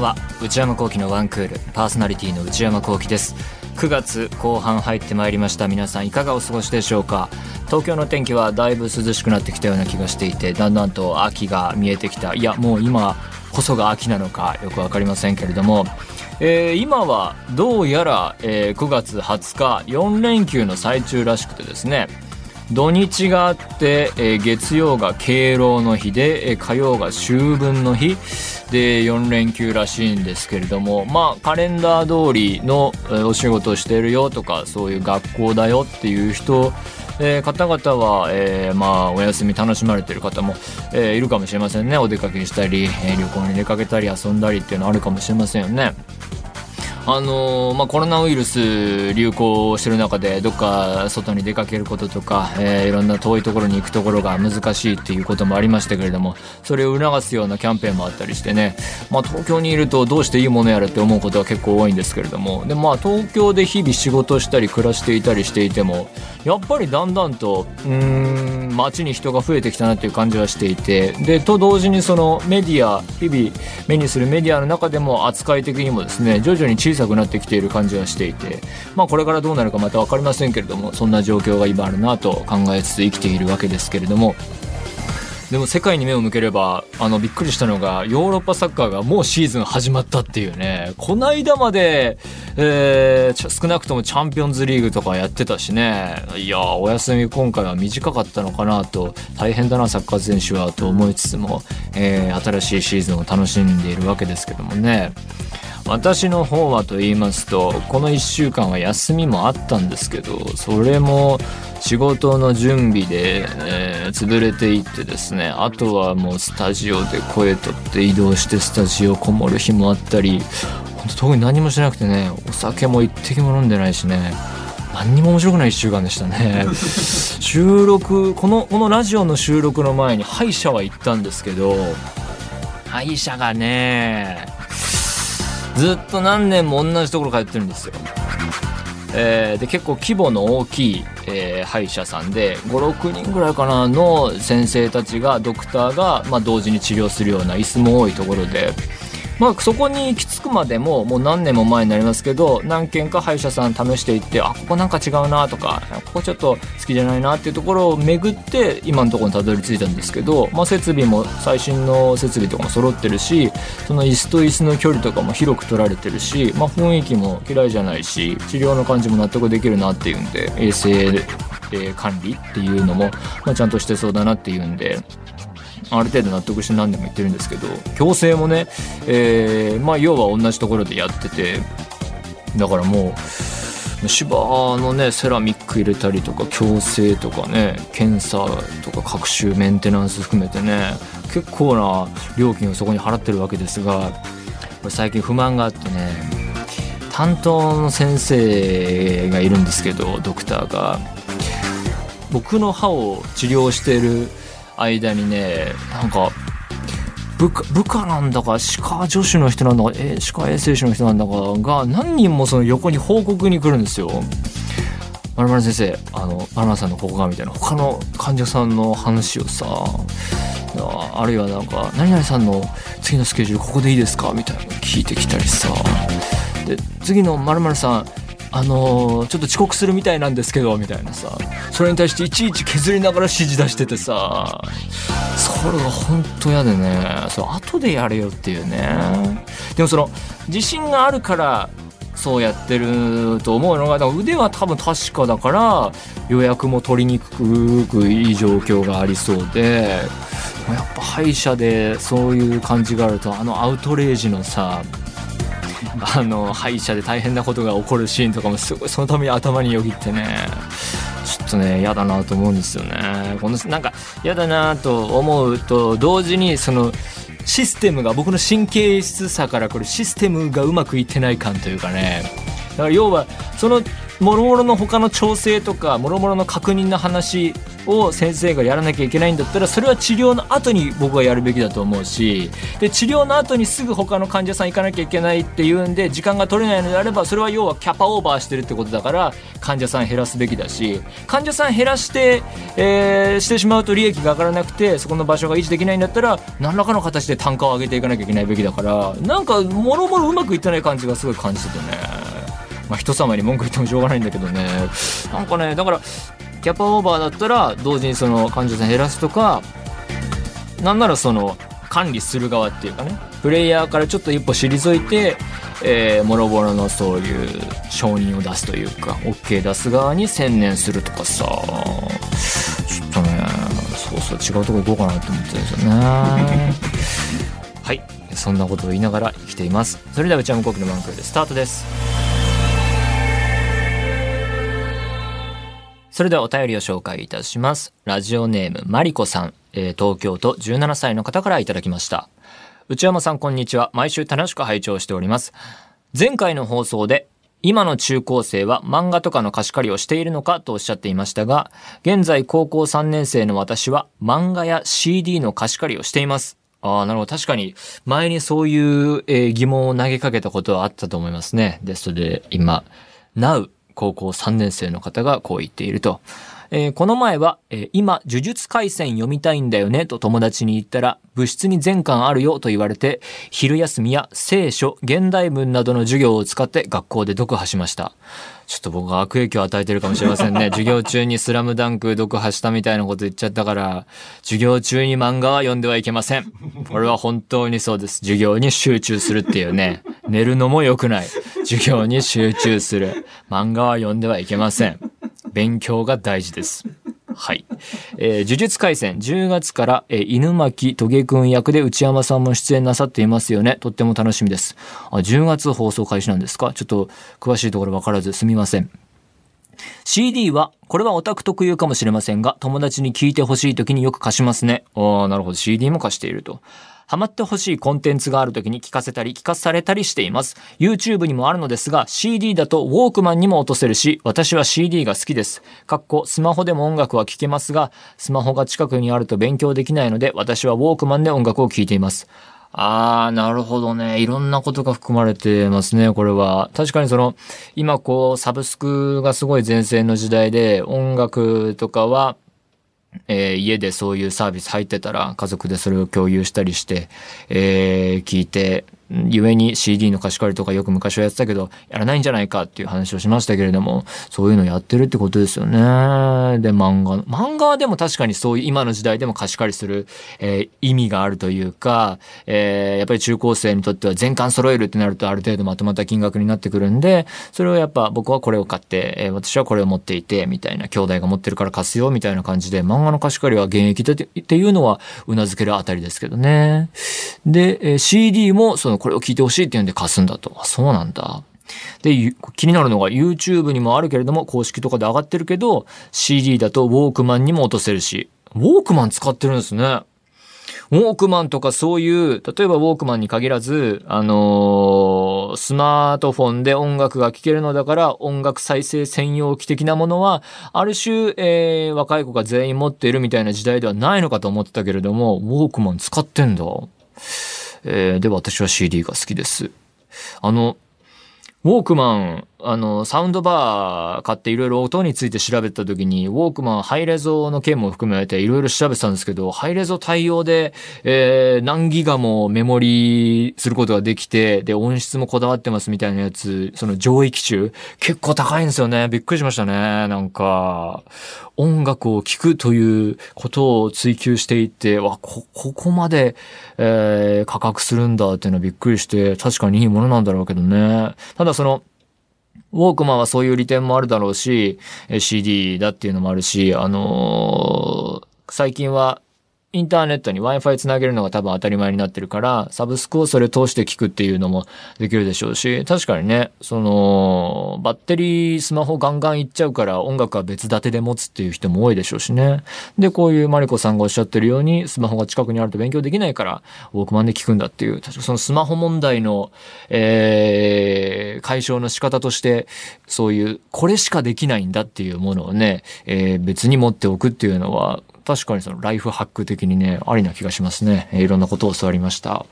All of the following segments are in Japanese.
んは。内山聖輝のワンクール。パーソナリティの内山聖輝です。9月後半入ってまいりました。皆さんいかがお過ごしでしょうか？東京の天気はだいぶ涼しくなってきたような気がしていてだんだんと秋が見えてきた。いやもう今こそが秋なのかよく分かりませんけれども、えー、今はどうやら、えー、9月20日4連休の最中らしくてですね土日があって、えー、月曜が敬老の日で、えー、火曜が秋分の日。で4連休らしいんですけれどもまあカレンダー通りの、お仕事してるよとかそういう学校だよっていう人えー、方々は、えー、まあ、お休み楽しまれてる方も、えー、いるかもしれませんね。お出かけしたり、え旅行に出かけたり遊んだりっていうのあるかもしれませんよね。あのー、まあ、コロナウイルス流行してる中でどっか外に出かけることとか、えー、いろんな遠いところに行くところが難しいっていうこともありましたけれどもそれを促すようなキャンペーンもあったりしてね、まあ、東京にいるとどうしていいものやらって思うことは結構多いんですけれども。で、まあ、東京で日々仕事したり暮らしていたりしていてもやっぱりだんだんとうん街に人が増えてきたなっていう感じはしていて。でと同時にそのメディア日々目にするメディアの中でも扱い的にもですね徐々に小さくなってきている感じはしていてまあこれからどうなるかまた分かりませんけれどもそんな状況が今あるなと考えつつ生きているわけですけれどもでも世界に目を向ければあのびっくりしたのがヨーロッパサッカーがもうシーズン始まったっていうねこの間まで、えー、少なくともチャンピオンズリーグとかやってたしねいやお休み今回は短かったのかなと大変だなサッカー選手はと思いつつも、えー、新しいシーズンを楽しんでいるわけですけどもね。私の方はと言いますとこの1週間は休みもあったんですけどそれも仕事の準備で、えー、潰れていってですねあとはもうスタジオで声取って移動してスタジオこもる日もあったり本当特に何もしなくてねお酒も一滴も飲んでないしね何にも面白くない1週間でしたね。収録このこのラジオの収録の前に歯医者は行ったんですけど歯医者がねずっと何年も同じところ通ってるんですよ。えー、で結構規模の大きい、えー、歯医者さんで56人ぐらいかなの先生たちがドクターが、まあ、同時に治療するような椅子も多いところで。まあ、そこに行き着くまでももう何年も前になりますけど何軒か歯医者さん試していってあここなんか違うなとかここちょっと好きじゃないなっていうところを巡って今のところにたどり着いたんですけど、まあ、設備も最新の設備とかも揃ってるしその椅子と椅子の距離とかも広く取られてるし、まあ、雰囲気も嫌いじゃないし治療の感じも納得できるなっていうんで衛生管理っていうのも、まあ、ちゃんとしてそうだなっていうんである程度納得して何でも言ってるんですけど矯正もね、えー、まあ要は同じところでやっててだからもう芝のねセラミック入れたりとか矯正とかね検査とか各種メンテナンス含めてね結構な料金をそこに払ってるわけですが最近不満があってね担当の先生がいるんですけどドクターが。僕の歯を治療している間にねなんか部下部下なんだか歯科助手の人なんだか、え歯科衛生士の人なんだかが何人もその横に報告に来るんですよ。まるまる先生あのまるまるさんのここがみたいな他の患者さんの話をさあるいはなんか何々さんの次のスケジュールここでいいですかみたいなの聞いてきたりさで次のまるまるさんあのー、ちょっと遅刻するみたいなんですけどみたいなさ。それに対していちいち削りながら指示出しててさ。それが本当嫌でね。そう後でやれよっていうね。でもその自信があるからそうやってると思うのが腕は多分確かだから予約も取りにくくいい状況がありそうで。やっぱ歯医者でそういう感じがあるとあのアウトレイジのさあの歯医者で大変なことが起こるシーンとかもすごいそのために頭によぎってね。ちょっとね嫌だなと思うんですよね。このなんか嫌だなと思うと同時にそのシステムが僕の神経質さからこれシステムがうまくいってない感というかね。だから要はそのもろもろの他の調整とかもろもろの確認の話を先生がやらなきゃいけないんだったらそれは治療の後に僕はやるべきだと思うしで治療の後にすぐ他の患者さん行かなきゃいけないっていうんで時間が取れないのであればそれは要はキャパオーバーしてるってことだから患者さん減らすべきだし患者さん減らして、えー、してしまうと利益が上がらなくてそこの場所が維持できないんだったら何らかの形で単価を上げていかなきゃいけないべきだからなんかもろもろうまくいってない感じがすごい感じててね。まあ、人様に文句言ってもしょうがないんだけどね。なんかねだからキャパオーバーだったら同時にその患者さん減らすとかなんならその管理する側っていうかねプレイヤーからちょっと一歩退いて、えー、もろもろのそういう承認を出すというか OK 出す側に専念するとかさ。ちょっとねそうそう違うとこ行こうかなって思ってるんですよね。はい。そんなことを言いながら生きています。それでは内山聖輝のマンクルでスタートです。それではお便りを紹介いたします。ラジオネーム、マリコさん、えー、東京都17歳の方からいただきました。内山さん、こんにちは。毎週楽しく拝聴しております。前回の放送で、今の中高生は漫画とかの貸し借りをしているのかとおっしゃっていましたが、現在高校3年生の私は漫画や CD の貸し借りをしています。ああ、なるほど。確かに、前にそういう、えー、疑問を投げかけたことはあったと思いますね。ですので、今、Now 高校3年生の方がこう言っていると。えー、この前は、えー、今、呪術廻戦読みたいんだよねと友達に言ったら、物質に全巻あるよと言われて、昼休みや聖書、現代文などの授業を使って学校で読破しました。ちょっと僕は悪影響を与えてるかもしれませんね。授業中にスラムダンク読破したみたいなこと言っちゃったから、授業中に漫画は読んではいけません。これは本当にそうです。授業に集中するっていうね。寝るのも良くない。授業に集中する。漫画は読んではいけません。勉強が大事です。はい。えー、呪術廻戦10月から、えー、犬巻トゲくん役で内山さんも出演なさっていますよね。とっても楽しみです。あ、10月放送開始なんですか？ちょっと詳しいところわからずすみません。CD は、これはオタク特有かもしれませんが、友達に聞いてほしい時によく貸しますね。ああ、なるほど。CD も貸していると。ハマってほしいコンテンツがある時に聞かせたり聞かされたりしています。YouTube にもあるのですが、CD だとウォークマンにも落とせるし、私は CD が好きです。かっこ、スマホでも音楽は聴けますが、スマホが近くにあると勉強できないので、私はウォークマンで音楽を聴いています。あー、なるほどね。いろんなことが含まれてますね、これは。確かにその、今こう、サブスクがすごい前線の時代で、音楽とかは、えー、家でそういうサービス入ってたら家族でそれを共有したりして、えー、聞いて、故に CD の貸し借りとかよく昔はやってたけど、やらないんじゃないかっていう話をしましたけれども、そういうのやってるってことですよね。で、漫画。漫画はでも確かにそういう今の時代でも貸し借りする、えー、意味があるというか、えー、やっぱり中高生にとっては全巻揃えるってなるとある程度まとまった金額になってくるんで、それをやっぱ僕はこれを買って、えー、私はこれを持っていて、みたいな、兄弟が持ってるから貸すよ、みたいな感じで、漫画の貸し借りは現役でっていうのは頷けるあたりですけどね。で、えー、CD もそのこれを聞いてほしいっていうんで貸すんだと。そうなんだ。で、気になるのが YouTube にもあるけれども、公式とかで上がってるけど、CD だとウォークマンにも落とせるし、ウォークマン使ってるんですね。ウォークマンとかそういう、例えばウォークマンに限らず、あのー、スマートフォンで音楽が聴けるのだから音楽再生専用機的なものは、ある種、えー、若い子が全員持っているみたいな時代ではないのかと思ってたけれども、ウォークマン使ってんだ。えー、で、私は CD が好きです。あの、ウォークマン、あの、サウンドバー買っていろいろ音について調べた時に、ウォークマンハイレゾの件も含めていろいろ調べてたんですけど、ハイレゾ対応で、えー、何ギガもメモリすることができて、で、音質もこだわってますみたいなやつ、その上位機種、結構高いんですよね。びっくりしましたね。なんか、音楽を聴くということを追求していて、わ、こ、ここまで、えー、価格するんだっていうのはびっくりして、確かにいいものなんだろうけどね。ただその、ウォークマンはそういう利点もあるだろうし、CD だっていうのもあるし、あのー、最近はインターネットに Wi-Fi つなげるのが多分当たり前になってるから、サブスクをそれ通して聞くっていうのもできるでしょうし、確かにね、その、バッテリー、スマホガンガンいっちゃうから音楽は別立てで持つっていう人も多いでしょうしね。で、こういうマリコさんがおっしゃってるように、スマホが近くにあると勉強できないから、ウォークマンで聞くんだっていう、確かそのスマホ問題の、えー、解消の仕方として、そういう、これしかできないんだっていうものをね、えー、別に持っておくっていうのは、確かにそのライフハック的にね、ありな気がしますね。いろんなことを教わりました。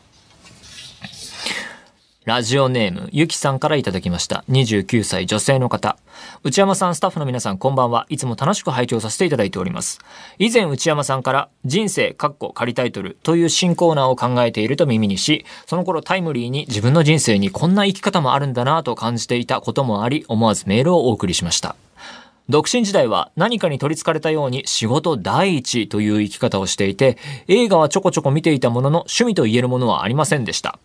ラジオネーム、ゆきさんからいただきました。29歳女性の方。内山さん、スタッフの皆さん、こんばんは。いつも楽しく拝聴させていただいております。以前、内山さんから、人生、カッコ、仮タイトルという新コーナーを考えていると耳にし、その頃タイムリーに自分の人生にこんな生き方もあるんだなと感じていたこともあり、思わずメールをお送りしました。独身時代は何かに取り憑かれたように仕事第一という生き方をしていて、映画はちょこちょこ見ていたものの趣味と言えるものはありませんでした。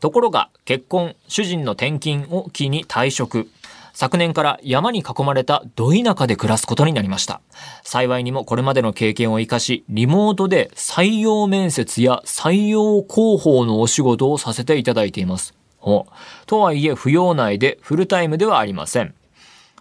ところが結婚、主人の転勤を機に退職。昨年から山に囲まれたど田舎で暮らすことになりました。幸いにもこれまでの経験を活かし、リモートで採用面接や採用広報のお仕事をさせていただいています。とはいえ、扶養内でフルタイムではありません。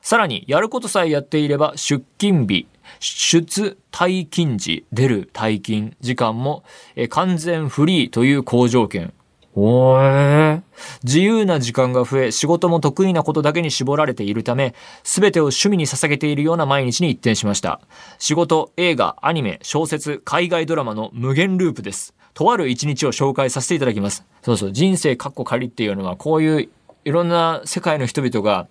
さらに、やることさえやっていれば、出勤日、出退勤時、出る退勤時間も、完全フリーという好条件。おー。自由な時間が増え、仕事も得意なことだけに絞られているため、すべてを趣味に捧げているような毎日に一転しました。仕事、映画、アニメ、小説、海外ドラマの無限ループです。とある一日を紹介させていただきます。そうそう、人生カッコ仮っていうのは、こういういろんな世界の人々が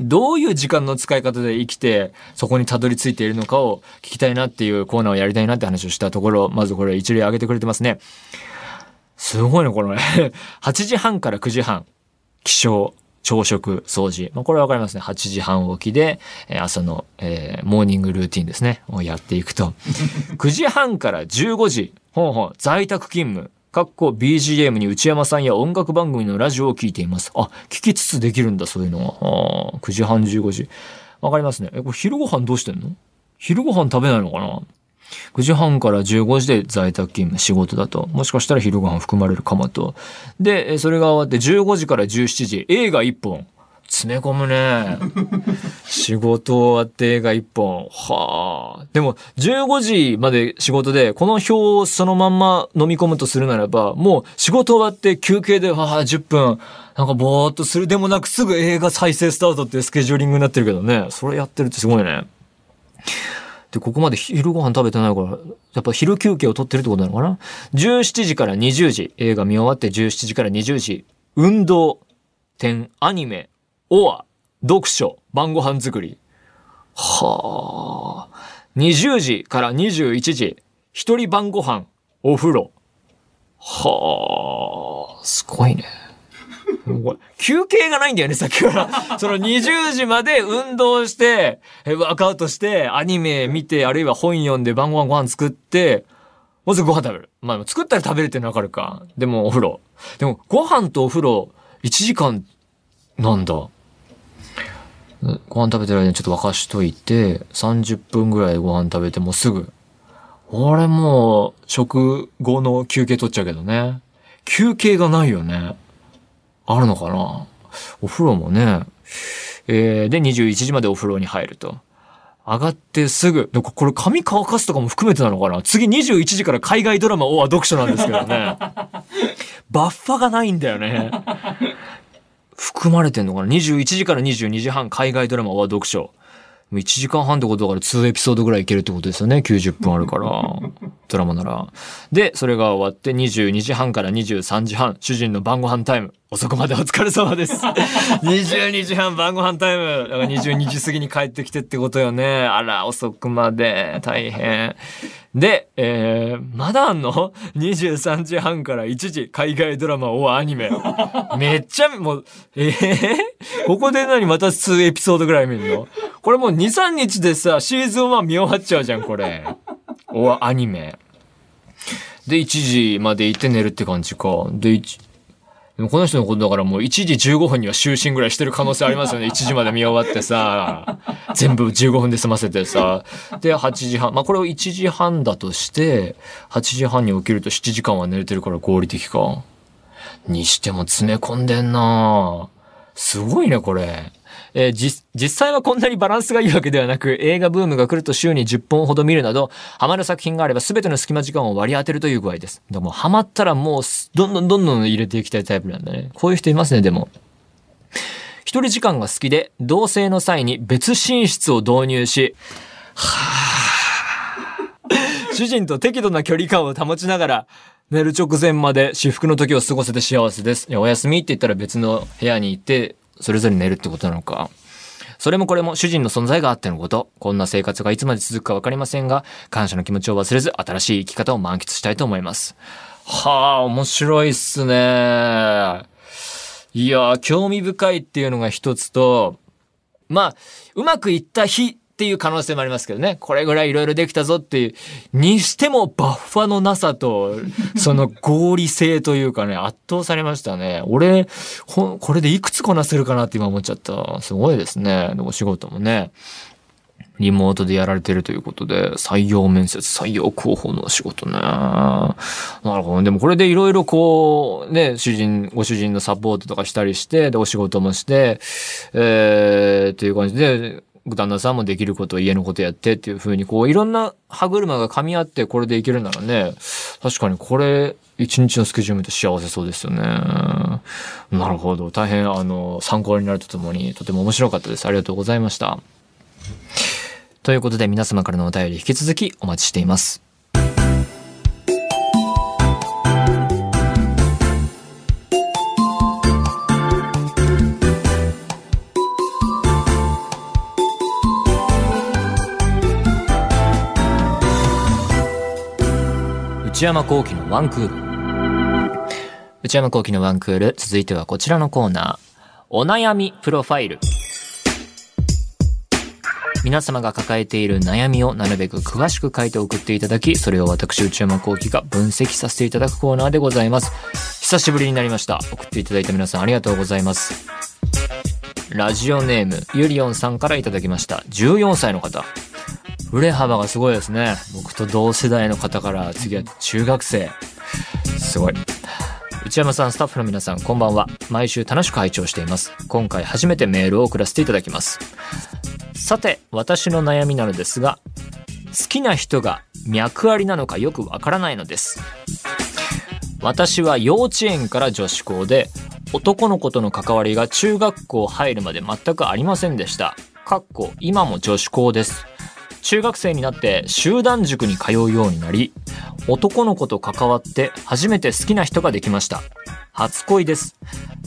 どういう時間の使い方で生きて、そこにたどり着いているのかを聞きたいなっていうコーナーをやりたいなって話をしたところ、まずこれ一例挙げてくれてますね。すごいね、このね。8時半から9時半、起床、朝食、掃除。まあ、これわかりますね。8時半起きで、朝の、えー、モーニングルーティンですね。をやっていくと。9時半から15時、ほんほん、在宅勤務。かっこ BGM に内山さんや音楽番組のラジオを聞いています。あ、聞きつつできるんだ、そういうのは。あ9時半、15時。わかりますね。え、これ昼ご飯どうしてんの？昼ご飯食べないのかな ?9 時半から15時で在宅勤務、仕事だと。もしかしたら昼ご飯含まれるかもと。で、それが終わって15時から17時、映画1本。詰め込むね。仕事終わって映画一本。はあ。でも、15時まで仕事で、この表をそのまんま飲み込むとするならば、もう仕事終わって休憩で、はあ、10分、なんかぼーっとするでもなくすぐ映画再生スタートってスケジューリングになってるけどね。それやってるってすごいね。で、ここまで昼ご飯食べてないから、やっぱ昼休憩を取ってるってことなのかな ?17 時から20時、映画見終わって17時から20時、運動、点、アニメ、オア、読書、晩ご飯作り。はあ。20時から21時、一人晩ご飯、お風呂。はあ、すごいね。休憩がないんだよね、さっきから。その20時まで運動して、ワークアウトして、アニメ見て、あるいは本読んで晩ご飯ご飯作って、まずご飯食べる。まあ、作ったら食べるってのはわかるか。でもお風呂。でも、ご飯とお風呂、1時間、なんだ。ご飯食べてる間にちょっと沸かしといて、30分ぐらいご飯食べてもうすぐ。俺もう、食後の休憩取っちゃうけどね。休憩がないよね。あるのかなお風呂もね。えー、で、21時までお風呂に入ると。上がってすぐ、でこれ髪乾かすとかも含めてなのかな次21時から海外ドラマをは読書なんですけどね。バッファがないんだよね。含まれてんのかな ?21 時から22時半海外ドラマは読書。1時間半ってことだから2エピソードぐらいいけるってことですよね？90分あるから。ドラマなら。で、それが終わって22時半から23時半、主人の晩ご飯タイム。遅くまでお疲れ様です。22時半晩ご飯タイム。だから22時過ぎに帰ってきてってことよね。あら、遅くまで。大変。で、えー、まだあんの ?23 時半から1時、海外ドラマをアニメ。めっちゃ、もう、えー、ここで何？また2エピソードぐらい見るの？これもう2、3日でさ、シーズン1見終わっちゃうじゃん、これ。お、アニメ。で、1時まで行って寝るって感じか。で、1、でもこの人のことだからもう1時15分には就寝ぐらいしてる可能性ありますよね。1時まで見終わってさ、全部15分で済ませてさ。で、8時半。まあこれを1時半だとして、8時半に起きると7時間は寝れてるから合理的か。にしても詰め込んでんなすごいね、これ。えー、実、際はこんなにバランスがいいわけではなく、映画ブームが来ると週に10本ほど見るなど、ハマる作品があれば全ての隙間時間を割り当てるという具合です。でも、ハマったらもう、どんどんどんどん入れていきたいタイプなんだね。こういう人いますね、でも。一人時間が好きで、同棲の際に別寝室を導入し、はぁ、主人と適度な距離感を保ちながら、寝る直前まで至福の時を過ごせて幸せです。いや、お休みって言ったら別の部屋に行って、それぞれ寝るってことなのか。それもこれも主人の存在があってのこと。こんな生活がいつまで続くかわかりませんが、感謝の気持ちを忘れず、新しい生き方を満喫したいと思います。はあ、面白いっすね。いや、興味深いっていうのが一つと、まあ、うまくいった日っていう可能性もありますけどね。これぐらいいろいろできたぞっていう。にしてもバッファのなさと、その合理性というかね、圧倒されましたね。俺、これでいくつこなせるかなって今思っちゃった。すごいですね。お仕事もね。リモートでやられてるということで、採用面接、採用候補の仕事ね。なるほど。でもこれでいろいろこう、ね、主人、ご主人のサポートとかしたりして、で、お仕事もして、えー、っていう感じで、旦那さんもできること家のことやってっていう風にこういろんな歯車が噛み合ってこれでいけるならね確かにこれ一日のスケジュール見て幸せそうですよね。なるほど。大変あの参考になるとともにとても面白かったです。ありがとうございました。ということで皆様からのお便り引き続きお待ちしています。内山幸輝のワンクール。内山幸輝のワンクール、続いてはこちらのコーナー。お悩みプロファイル。皆様が抱えている悩みをなるべく詳しく書いて送っていただき、それを私内山幸輝が分析させていただくコーナーでございます。久しぶりになりました。送っていただいた皆さんありがとうございます。ラジオネーム、ゆりおんさんからいただきました。14歳の方。売れ幅がすごいですね。僕と同世代の方から次は中学生。すごい。内山さん、スタッフの皆さん、こんばんは。毎週楽しく拝聴しています。今回初めてメールを送らせていただきます。さて、私の悩みなのですが、好きな人が脈ありなのかよくわからないのです。私は幼稚園から女子校で、男の子との関わりが中学校入るまで全くありませんでした。かっこ、今も女子校です。中学生になって集団塾に通うようになり、男の子と関わって初めて好きな人ができました。初恋です。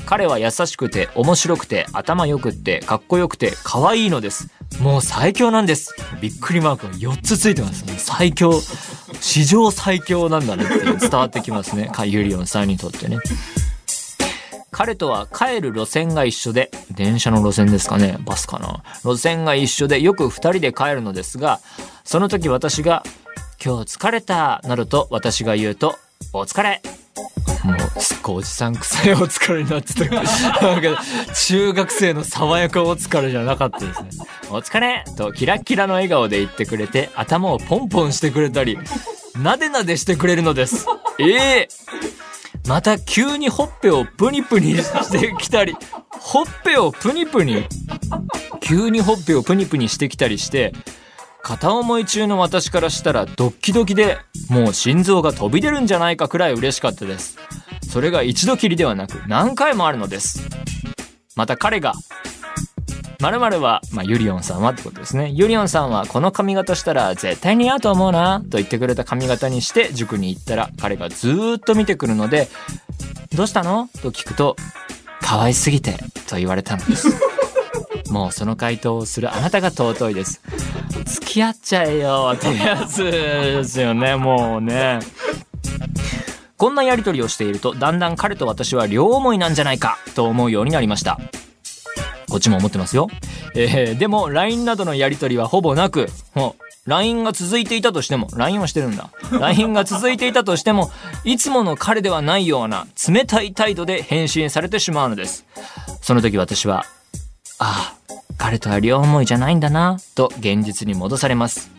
彼は優しくて面白くて頭良くってかっこよくて可愛いのです。もう最強なんです。びっくりマークが4つついてます。最強。史上最強なんだねって伝わってきますね。ユリオンさんにとってね。彼とは帰る路線が一緒で、電車の路線ですかね。バスかな。路線が一緒でよく二人で帰るのですが、その時私が、今日疲れた、なると私が言うと、お疲れ。もう、すっごいおじさん臭いお疲れになってた。けど、中学生の爽やかお疲れじゃなかったですね。お疲れとキラキラの笑顔で言ってくれて、頭をポンポンしてくれたり、なでなでしてくれるのです。ええ。ーまた急にほっぺをプニプニしてきたり、ほっぺをプニプニ急にほっぺをプニプニしてきたりして、片思い中の私からしたらドッキドキで、もう心臓が飛び出るんじゃないかくらい嬉しかったです。それが一度きりではなく何回もあるのです。また彼が〇〇は、まあ、ユリオンさんはってことですね。ユリオンさんはこの髪型したら絶対似合うと思うな、と言ってくれた髪型にして塾に行ったら彼がずーっと見てくるので、どうしたの？と聞くと、可愛すぎて、と言われたのです。もうその回答をするあなたが尊いです。付き合っちゃえよってやつですよね、もうね。こんなやりとりをしていると、だんだん彼と私は両思いなんじゃないかと思うようになりました。こっちも思ってますよ。えー、でも LINE などのやり取りはほぼなく、もう LINE が続いていたとしても、LINE はしてるんだ。LINE が続いていたとしても、いつもの彼ではないような冷たい態度で返信されてしまうのです。その時私は、ああ、彼とは両思いじゃないんだな、と現実に戻されます。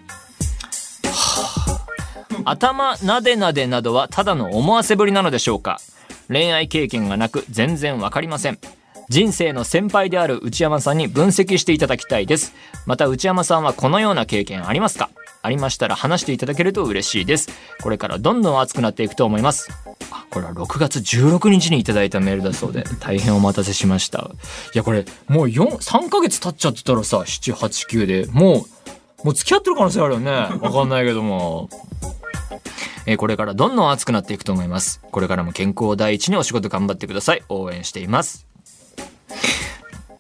頭なでなでなどはただの思わせぶりなのでしょうか恋愛経験がなく全然わかりません。人生の先輩である内山さんに分析していただきたいです。また内山さんはこのような経験ありますか？ありましたら話していただけると嬉しいです。これからどんどん熱くなっていくと思います。あ、これは6月16日にいただいたメールだそうで、大変お待たせしました。いや、これ、もう4、3ヶ月経っちゃってたらさ、7、8、9で、もう、もう付き合ってる可能性あるよね。わかんないけども。えこれからどんどん熱くなっていくと思います。これからも健康第一にお仕事頑張ってください。応援しています。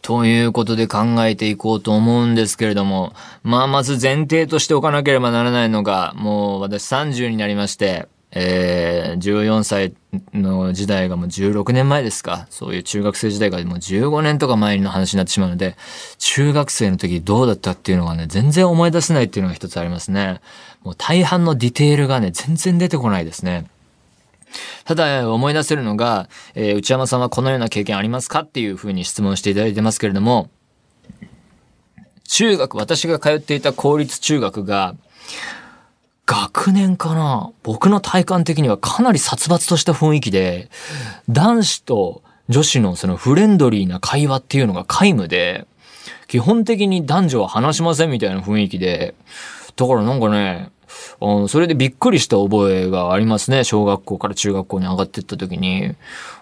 ということで考えていこうと思うんですけれども、まあまず前提としておかなければならないのが、もう私30になりまして、えー、14歳の時代がもう16年前ですか。そういう中学生時代がもう15年とか前の話になってしまうので、中学生の時どうだったっていうのがね、全然思い出せないっていうのが一つありますね。もう大半のディテールがね、全然出てこないですね。ただ思い出せるのが、えー、内山さんはこのような経験ありますかっていうふうに質問していただいてますけれども、中学、私が通っていた公立中学が、学年かな？僕の体感的にはかなり殺伐とした雰囲気で、男子と女子のそのフレンドリーな会話っていうのが皆無で、基本的に男女は話しませんみたいな雰囲気で、だからなんかね、うんそれでびっくりした覚えがありますね。小学校から中学校に上がってった時に。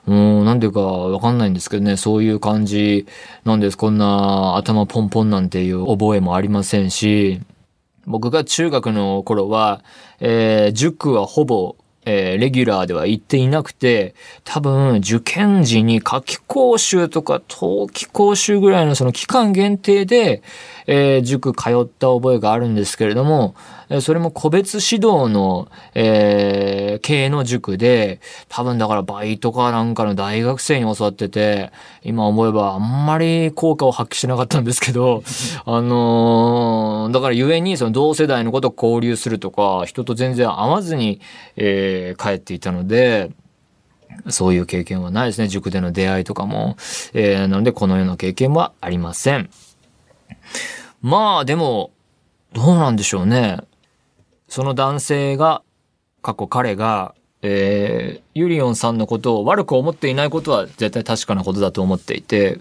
うん、なんていうかわかんないんですけどね、そういう感じなんです。こんな頭ポンポンなんていう覚えもありませんし、僕が中学の頃は、えー、塾はほぼえー、レギュラーでは行っていなくて、多分受験時に夏季講習とか冬季講習ぐらいのその期間限定で、えー、塾通った覚えがあるんですけれども、それも個別指導の、えー、系の塾で、多分だからバイトかなんかの大学生に教わってて、今思えばあんまり効果を発揮しなかったんですけど、あのー、だから故にその同世代のことを交流するとか、人と全然会わずに、えー、帰っていたので、そういう経験はないですね。塾での出会いとかも。えー、なので、このような経験はありません。まあ、でも、どうなんでしょうね。その男性が、過去彼が、えー、ユリオンさんのことを悪く思っていないことは絶対確かなことだと思っていて、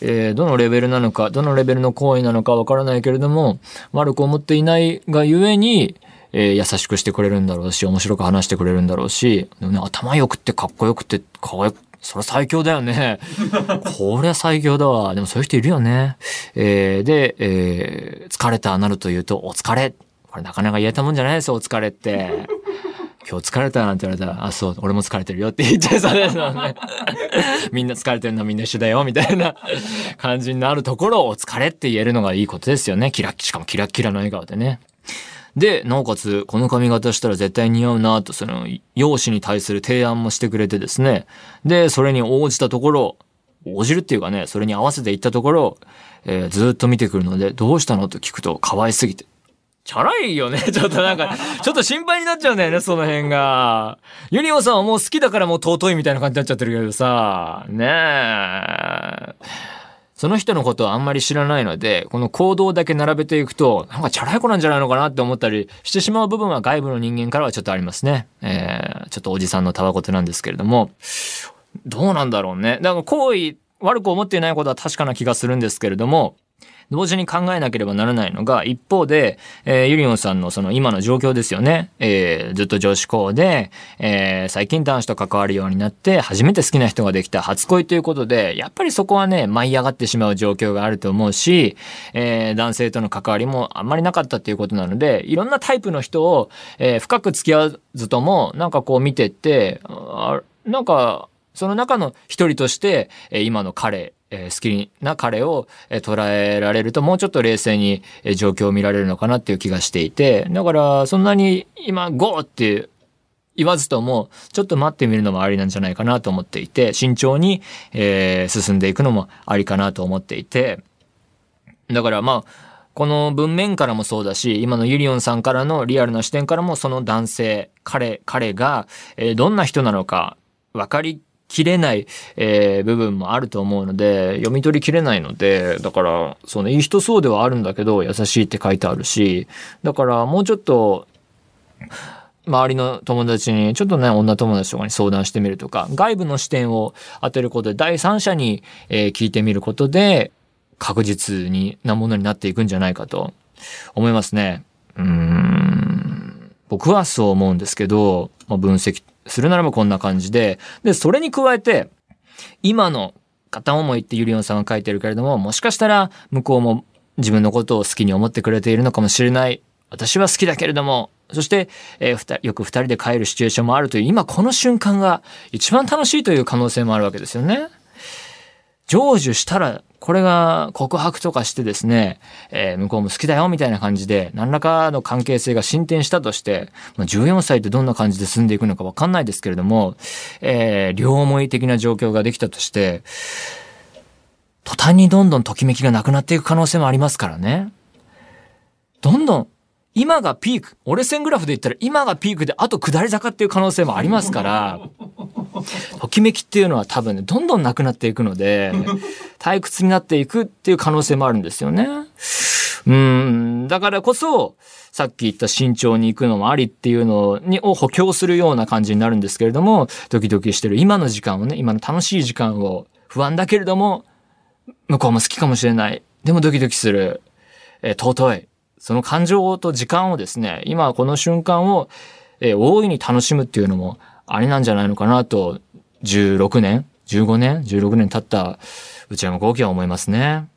えー、どのレベルなのか、どのレベルの行為なのかわからないけれども、悪く思っていないがゆえに、えー、優しくしてくれるんだろうし、面白く話してくれるんだろうし、でもね、頭良くってかっこよくて、かわいそれ最強だよね。これは最強だわ。でもそういう人いるよね。えー、で、えー、疲れたなると言うと、お疲れ。これなかなか言えたもんじゃないですよ、お疲れって。今日疲れたなんて言われたら、あ、そう、俺も疲れてるよって言っちゃいそうですよね。みんな疲れてるのみんな一緒だよ、みたいな感じになるところをお疲れって言えるのがいいことですよね。キラしかもキラッキラの笑顔でね。で、なおかつ、この髪型したら絶対似合うなと、その、容姿に対する提案もしてくれてですね。で、それに応じたところ、応じるっていうかね、それに合わせていったところ、えー、ずっと見てくるので、どうしたのと聞くと可愛すぎて、チャラいよね。ちょっとなんか、ちょっと心配になっちゃうんだよね、その辺が。ユニオさんはもう好きだからもう尊いみたいな感じになっちゃってるけどさ、ねえ。その人のことをあんまり知らないので、この行動だけ並べていくと、なんかチャラい子なんじゃないのかなって思ったりしてしまう部分は外部の人間からはちょっとありますね。えー、ちょっとおじさんのたわごとなんですけれども、どうなんだろうね。だから行為、悪く思っていないことは確かな気がするんですけれども、同時に考えなければならないのが、一方で、えー、ユリオンさんのその今の状況ですよね。えー、ずっと女子校で、えー、最近男子と関わるようになって、初めて好きな人ができた初恋ということで、やっぱりそこはね、舞い上がってしまう状況があると思うし、えー、男性との関わりもあんまりなかったっていうことなので、いろんなタイプの人を、えー、深く付き合わずとも、なんかこう見てって、あなんか、その中の一人として、え、今の彼えー、好きな彼を、えー、捉えられるともうちょっと冷静に、えー、状況を見られるのかなっていう気がしていて、だからそんなに今ゴーって言わずとも、ちょっと待ってみるのもありなんじゃないかなと思っていて、慎重に、えー、進んでいくのもありかなと思っていて、だからまあ、この文面からもそうだし、今のユリオンさんからのリアルな視点からもその男性、彼、彼が、え、どんな人なのか分かりきれない、えー、部分もあると思うので、読み取りきれないので、だから、そうね、いい人そうではあるんだけど、優しいって書いてあるし、だからもうちょっと、周りの友達に、ちょっとね、女友達とかに相談してみるとか、外部の視点を当てることで、第三者に、えー、聞いてみることで、確実になものになっていくんじゃないかと思いますね。うん。僕はそう思うんですけど、まあ、分析するならばこんな感じで、で、それに加えて、今の片思いってユリオンさんが書いてるけれども、もしかしたら向こうも自分のことを好きに思ってくれているのかもしれない。私は好きだけれども、そして、えー、よく二人で帰るシチュエーションもあるという、今この瞬間が一番楽しいという可能性もあるわけですよね。成就したら、これが告白とかしてですね、えー、向こうも好きだよみたいな感じで、何らかの関係性が進展したとして、まあ、14歳ってどんな感じで進んでいくのかわかんないですけれども、えー、両思い的な状況ができたとして、途端にどんどんときめきがなくなっていく可能性もありますからね。どんどん今がピーク。折れ線グラフで言ったら今がピークであと下り坂っていう可能性もありますから、ときめきっていうのは多分ね、どんどんなくなっていくので、退屈になっていくっていう可能性もあるんですよね。うん、だからこそ、さっき言った慎重に行くのもありっていうのにを補強するような感じになるんですけれども、ドキドキしてる今の時間をね、今の楽しい時間を不安だけれども、向こうも好きかもしれない。でもドキドキする。えー、尊い。その感情と時間をですね、今この瞬間を、えー、大いに楽しむっていうのもありなんじゃないのかなと、16年 ?15 年 ?16 年経った内山幸輝は思いますね。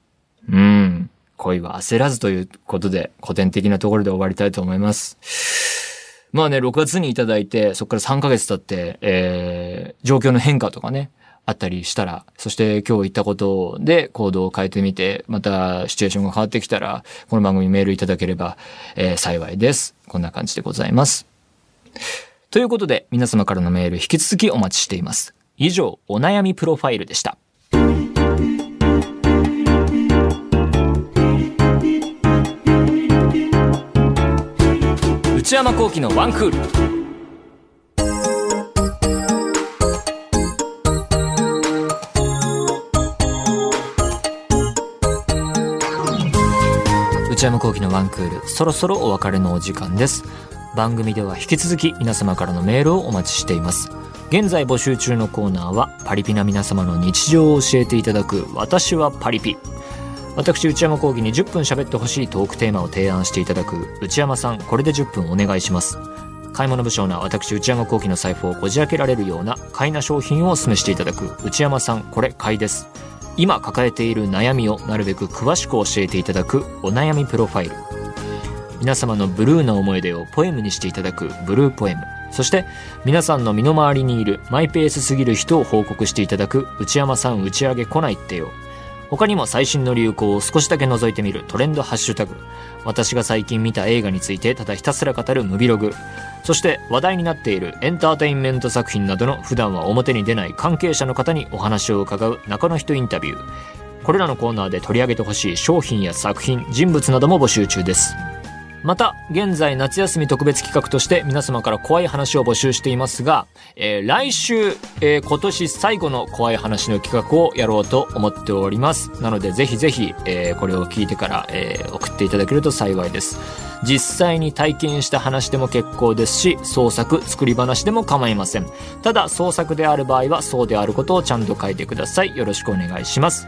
うん。恋は焦らずということで、古典的なところで終わりたいと思います。まあね、6月にいただいて、そこから3ヶ月経って、えー、状況の変化とかね、あったりしたら、そして今日言ったことで行動を変えてみて、またシチュエーションが変わってきたら、この番組メールいただければ、えー、幸いです。こんな感じでございます。ということで、皆様からのメール引き続きお待ちしています。以上、お悩みプロファイルでした。内山幸喜のワンクール。内山幸喜のワンクール、そろそろお別れのお時間です。番組では引き続き皆様からのメールをお待ちしています。現在募集中のコーナーは、パリピな皆様の日常を教えていただく、私はパリピ。私、内山幸喜に10分喋ってほしいトークテーマを提案していただく、内山さん、これで10分お願いします。買い物不詳な私内山幸喜の財布をこじ開けられるような買いな商品をお勧めしていただく内山さんこれ買いです今抱えている悩みをなるべく詳しく教えていただくお悩みプロファイル皆様のブルーな思い出をポエムにしていただくブルーポエム。そして皆さんの身の回りにいるマイペースすぎる人を報告していただく内山さん打ち上げ来ないってよ。他にも最新の流行を少しだけ覗いてみるトレンドハッシュタグ。私が最近見た映画についてただひたすら語るムビログ。そして話題になっているエンターテインメント作品などの普段は表に出ない関係者の方にお話を伺う中の人インタビュー。これらのコーナーで取り上げてほしい商品や作品人物なども募集中です。また、現在夏休み特別企画として皆様から怖い話を募集していますが、えー、来週、えー、今年最後の怖い話の企画をやろうと思っております。なのでぜひぜひ、えー、これを聞いてから、え送っていただけると幸いです。実際に体験した話でも結構ですし、創作、作り話でも構いません。ただ、創作である場合はそうであることをちゃんと書いてください。よろしくお願いします。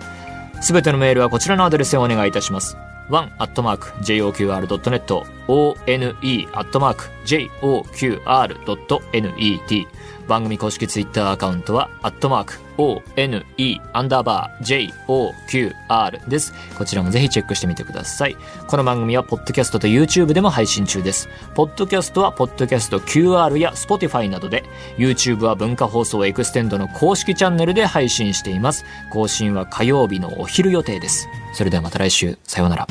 すべてのメールはこちらのアドレスへお願いいたします。one.joqr.net one.joqr.net 番組公式ツイッターアカウントは、アットマーク、one, アンダーバー、joqr です。こちらもぜひチェックしてみてください。この番組は、ポッドキャストと YouTube でも配信中です。ポッドキャストは、ポッドキャスト QR や Spotify などで、YouTube は文化放送エクステンドの公式チャンネルで配信しています。更新は火曜日のお昼予定です。それではまた来週、さようなら。